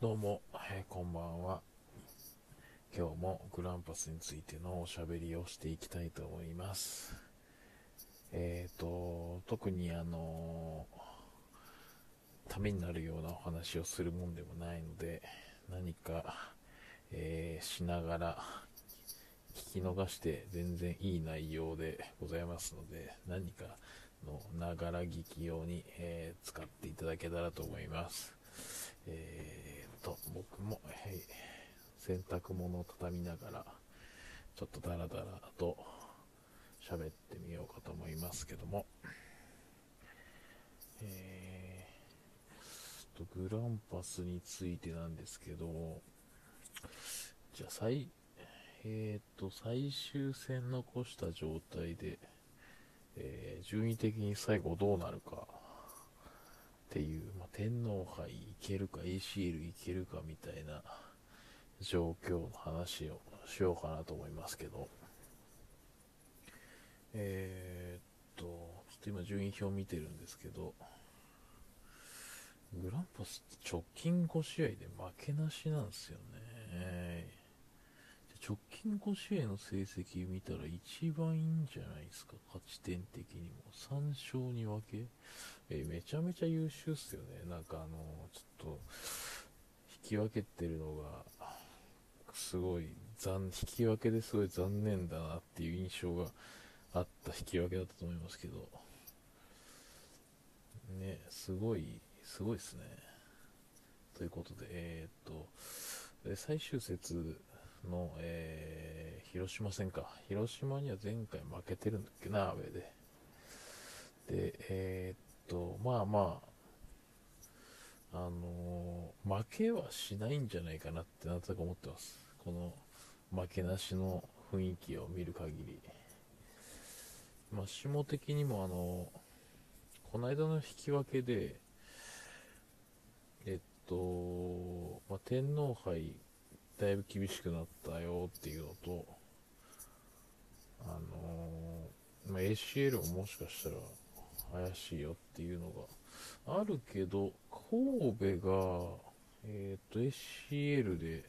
どうも、えーこんばんは。今日もグランパスについてのおしゃべりをしていきたいと思います。えっ、と、特にあのためになるようなお話をするもんでもないので、何か、えしながら聞き逃して全然いい内容でございますので、何かのながら聞き用に、え使っていただけたらと思います。えー、と、僕も、はい。洗濯物を畳みながら、ちょっとダラダラと喋ってみようかと思いますけども、えー、と、グランパスについてなんですけど、じゃあ、最、えー、と、最終戦残した状態で、えー順位的に最後どうなるか、っていう、まあ、天皇杯いけるか ACL いけるかみたいな状況の話をしようかなと思いますけど。えー、っとちょっと今順位表見てるんですけどグランパスって直近5試合で負けなしなんですよね。直近5試合の成績見たら一番いいんじゃないですか勝ち点的にも3勝2分けえーめちゃめちゃ優秀っすよね。なんかあのちょっと、引き分けてるのが、すごい残、引き分けですごい残念だなっていう印象があった引き分けだったと思いますけど、ね、すごい、すごいっすね。ということで、えーっと、最終節の、えー広島戦か。広島には前回負けてるんだっけな、アウェーで。で、えーっと、まあまあ、あのー負けはしないんじゃないかなってなんとなく思ってます。この負けなしの雰囲気を見る限り。まあ、下的にもあのこの間の引き分けで、えっと、まあ、天皇杯だいぶ厳しくなったよっていうのと、あのーまあ、ACL ももしかしたら怪しいよっていうのがあるけど、神戸が、えっ、と、ACL で、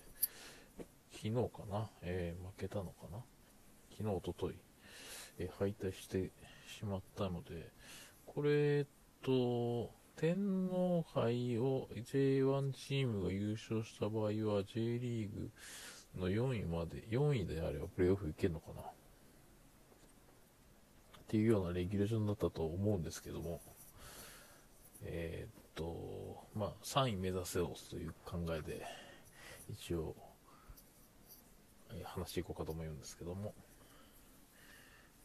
昨日かな、えー負けたのかな昨日、おととい、え敗退してしまったので、これ、えっと、天皇杯を J1 チームが優勝した場合は J リーグの4位まで、4位であればプレーオフいけるのかな？っていうようなレギュレーションだったと思うんですけども、えーっと、まあ、3位目指せよという考えで、一応、話していこうかと思うんですけども、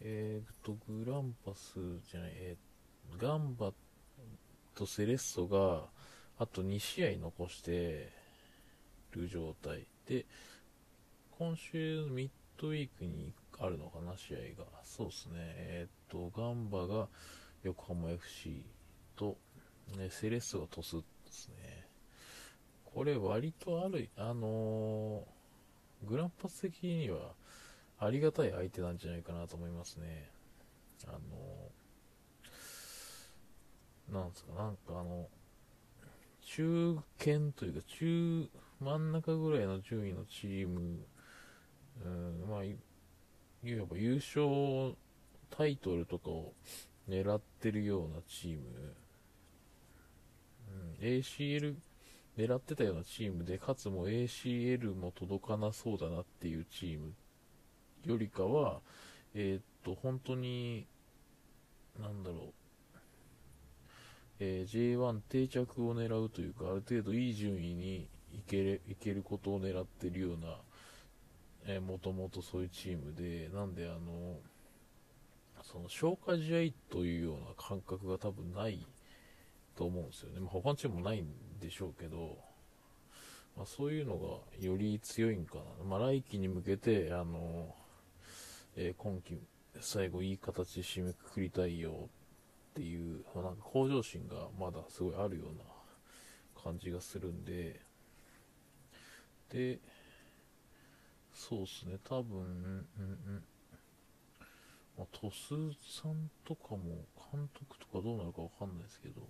えーっと、グランパスじゃない、えーガンバとセレッソが、あと2試合残してる状態で、今週ミッドウィークにあるのかな、試合が。そうですね。えーっと、ガンバが横浜 FC と、ね、セレッソがトスですね。これ割とある、あのーグランパス的にはありがたい相手なんじゃないかなと思いますね。あのーなんですか、なんかあの、中堅というか、中真ん中ぐらいの順位のチーム、うん、まあ、いわば優勝タイトルとかを狙ってるようなチーム、うん、ACL 狙ってたようなチームで、かつも ACL も届かなそうだなっていうチームよりかは、えーっと、本当に、なんだろう、えー J1 定着を狙うというか、ある程度いい順位にいけいけることを狙ってるような、えー、もともとそういうチームで、なんで、あの、その消化試合というような感覚が多分ないと思うんですよね。まあ、他のチームもないんでしょうけど、まあ、そういうのがより強いんかな。まあ、来季に向けて、あの、えー今季最後いい形で締めくくりたいよっていう、なんか向上心がまだすごいあるような感じがするんで、で、そうですね、多分、うんうん。まあ、トスさんとかも、監督とかどうなるかわかんないですけど、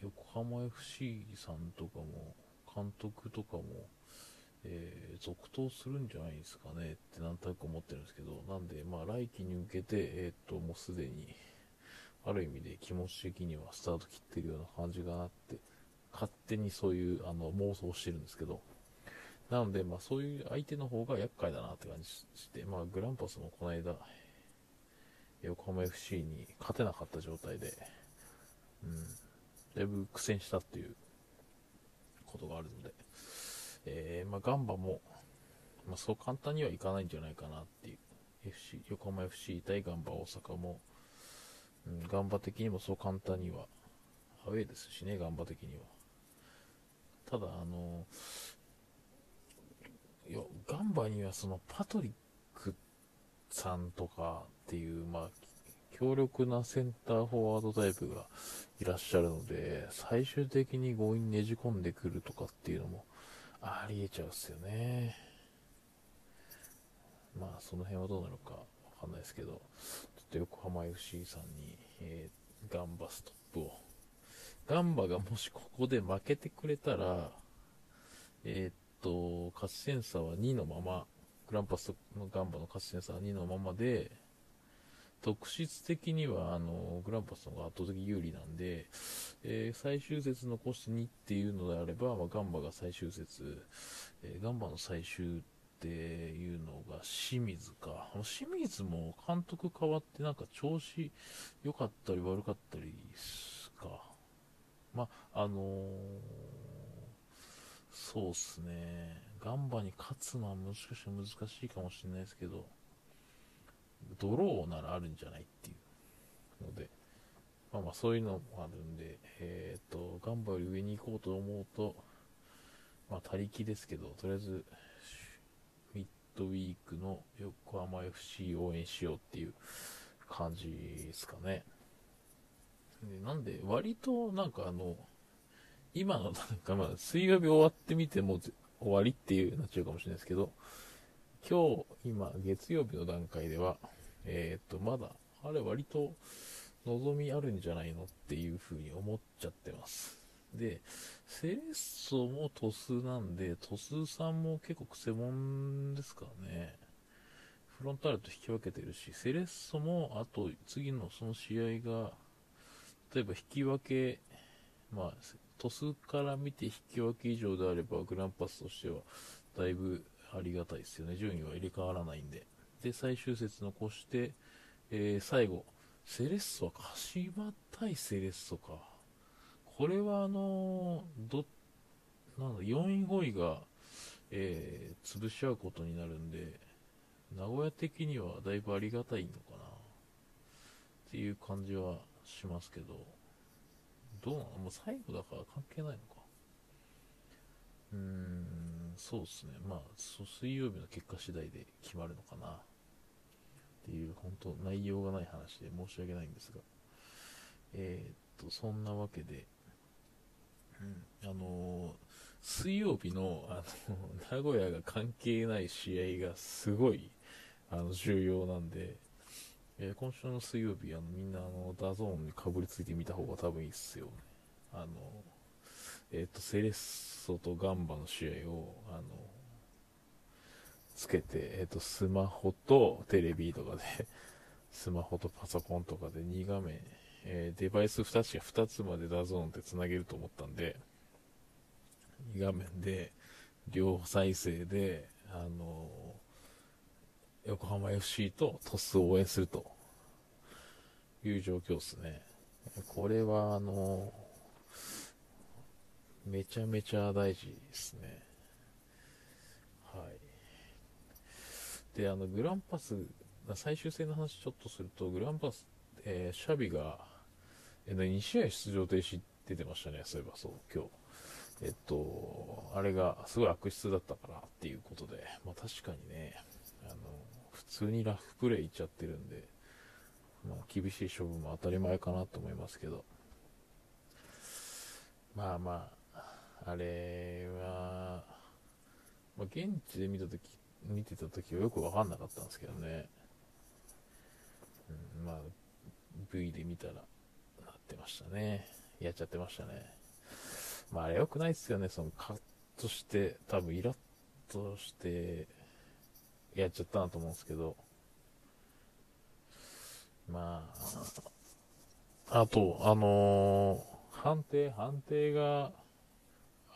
横浜 FC さんとかも監督とかも、えー、続投するんじゃないですかねってなんとなく思ってるんですけど、なんで、まあ、来季に向けて、えっ、と、もうすでに、ある意味で気持ち的にはスタート切ってるような感じがなって、勝手にそういうあの妄想をしてるんですけど、なので、まあ、そういう相手の方が厄介だなって感じして、まあ、グランパスもこの間、横浜 FC に勝てなかった状態で、うん、だいぶ苦戦したっていうことがあるので、えー、まあ、ガンバも、まあ、そう簡単にはいかないんじゃないかなっていう、FC、横浜 FC 対ガンバ大阪も、うん、ガンバ的にもそう簡単には、アウェーですしね、ガンバ的には。ただ、あのいや、ガンバにはそのパトリックさんとかっていう、まあ、強力なセンターフォワードタイプがいらっしゃるので、最終的に強引にねじ込んでくるとかっていうのもありえちゃうっすよね。まあ、その辺はどうなるかわかんないですけど、と横浜 FC さんに、えー、ガンバストップを。ガンバがもしここで負けてくれたら、えー、っと、勝ち点差は2のまま、グランパスのガンバの勝ち点差は2のままで、特質的にはあのグランパスの方が圧倒的有利なんで、えー、最終節残して2っていうのであれば、まあ、ガンバが最終節、えー、ガンバの最終っていうのが清水か。清水も監督変わってなんか調子良かったり悪かったりすか。まあ、のー、そうっすね。ガンバに勝つのはもしかしたら難しいかもしれないですけど、ドローならあるんじゃないっていうので、まあまあそういうのもあるんで、えっ、ー、と、ガンバより上に行こうと思うと、まあ他力ですけど、とりあえず、ドウィークの横浜 FC 応援しようっていう感じですかね。でなんで、割となんかあの、今のなんかまあ水曜日終わってみても終わりっていうなっちゃうかもしれないですけど、今日、今、月曜日の段階では、えっ、ー、と、まだ、あれ割と望みあるんじゃないのっていう風に思っちゃってます。で、セレッソもトスなんで、トスさんも結構くせ者ですからね。フロンターレと引き分けてるし、セレッソも、あと次のその試合が、例えば引き分け、まあ、トスから見て引き分け以上であれば、グランパスとしては、だいぶありがたいですよね。順位は入れ替わらないんで。で、最終節残して、えー、最後、セレッソは鹿島対セレッソか。これはあの、ど、なんだ、4位5位が、えー、潰し合うことになるんで、名古屋的にはだいぶありがたいのかな。っていう感じはしますけど、どうなの？もう最後だから関係ないのか。うーん、そうですね。まあ、水曜日の結果次第で決まるのかな。っていう、本当内容がない話で申し訳ないんですが。えー、っと、そんなわけで、うん、あの、水曜日の、あの、名古屋が関係ない試合がすごい、あの、重要なんで、えー、今週の水曜日、あの、みんな、あの、 DAZN にかぶりついてみた方が多分いいっすよね。あの、えっ、ー、と、セレッソとガンバの試合を、あの、つけて、えっ、ー、と、スマホとテレビとかで スマホとパソコンとかで2画面、えー、デバイス2つや2つまで DAZN って繋げると思ったんで、画面で、両再生で、あの横浜 FC とトスを応援するという状況ですね。これは、あのめちゃめちゃ大事ですね。はい。で、あの、グランパス、最終戦の話ちょっとすると、グランパス、えー、シャビが、えー、2試合出場停止出てましたね、そういえばそう、今日。えっと、あれがすごい悪質だったからっていうことで、まあ確かにね、あの、普通にラフプレイいっちゃってるんで、まあ厳しい勝負も当たり前かなと思いますけど、まあまあ、あれは、まあ、現地で見たとき、見てたときはよくわかんなかったんですけどね。うん、まあ、V で見たら、ってましたね。やっちゃってましたね。まあ、あれ良くないっすよね。その、勝として、多分イラッとして、やっちゃったなと思うんですけど、まあ、あと、あのー判定、判定が、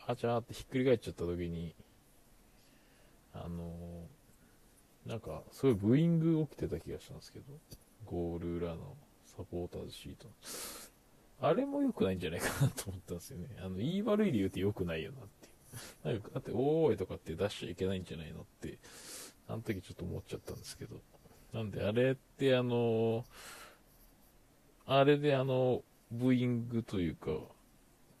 あちゃーってひっくり返っちゃった時に、あのーなんか、すごいブーイング起きてた気がしたんですけど、ゴール裏のサポーターズシート。あれも良くないんじゃないかなと思ったんですよね。あの、言い悪い理由って良くないよなっていう。なんか、だって、おーいとかって出しちゃいけないんじゃないのって、あの時ちょっと思っちゃったんですけど。なんで、あれってあの、あれであの、ブーイングというか、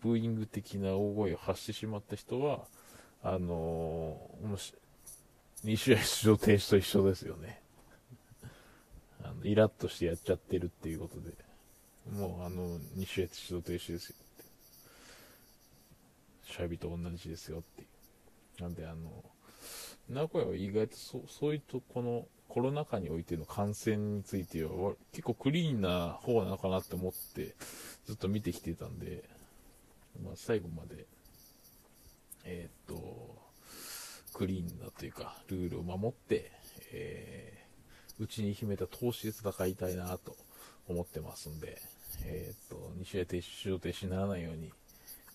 ブーイング的な大声を発してしまった人は、あの、もし、2試合出場停止と一緒ですよね。あの、イラッとしてやっちゃってるっていうことで。もうあの、2試合出場停止ですよって。シャビと同じですよっていう。なんであの、名古屋は意外とそそういうとこのコロナ禍においての感染については結構クリーンな方なのかなって思ってずっと見てきてたんで、まあ、最後まで、えーっと、クリーンなというか、ルールを守って、えー、内に秘めた投資で戦いたいなと思ってますんで、えーっと、2試合停止、停止にならないように、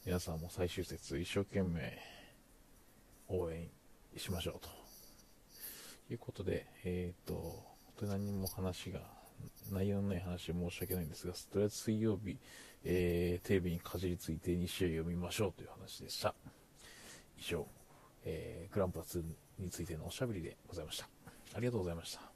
皆さんも最終節一生懸命応援しましょうと。いうことで、えっ、と、本当に何も話が、内容のない話で申し訳ないんですが、とりあえず水曜日、えー、テレビにかじりついて2試合読みましょうという話でした。以上、えー、グランプラ2についてのおしゃべりでございました。ありがとうございました。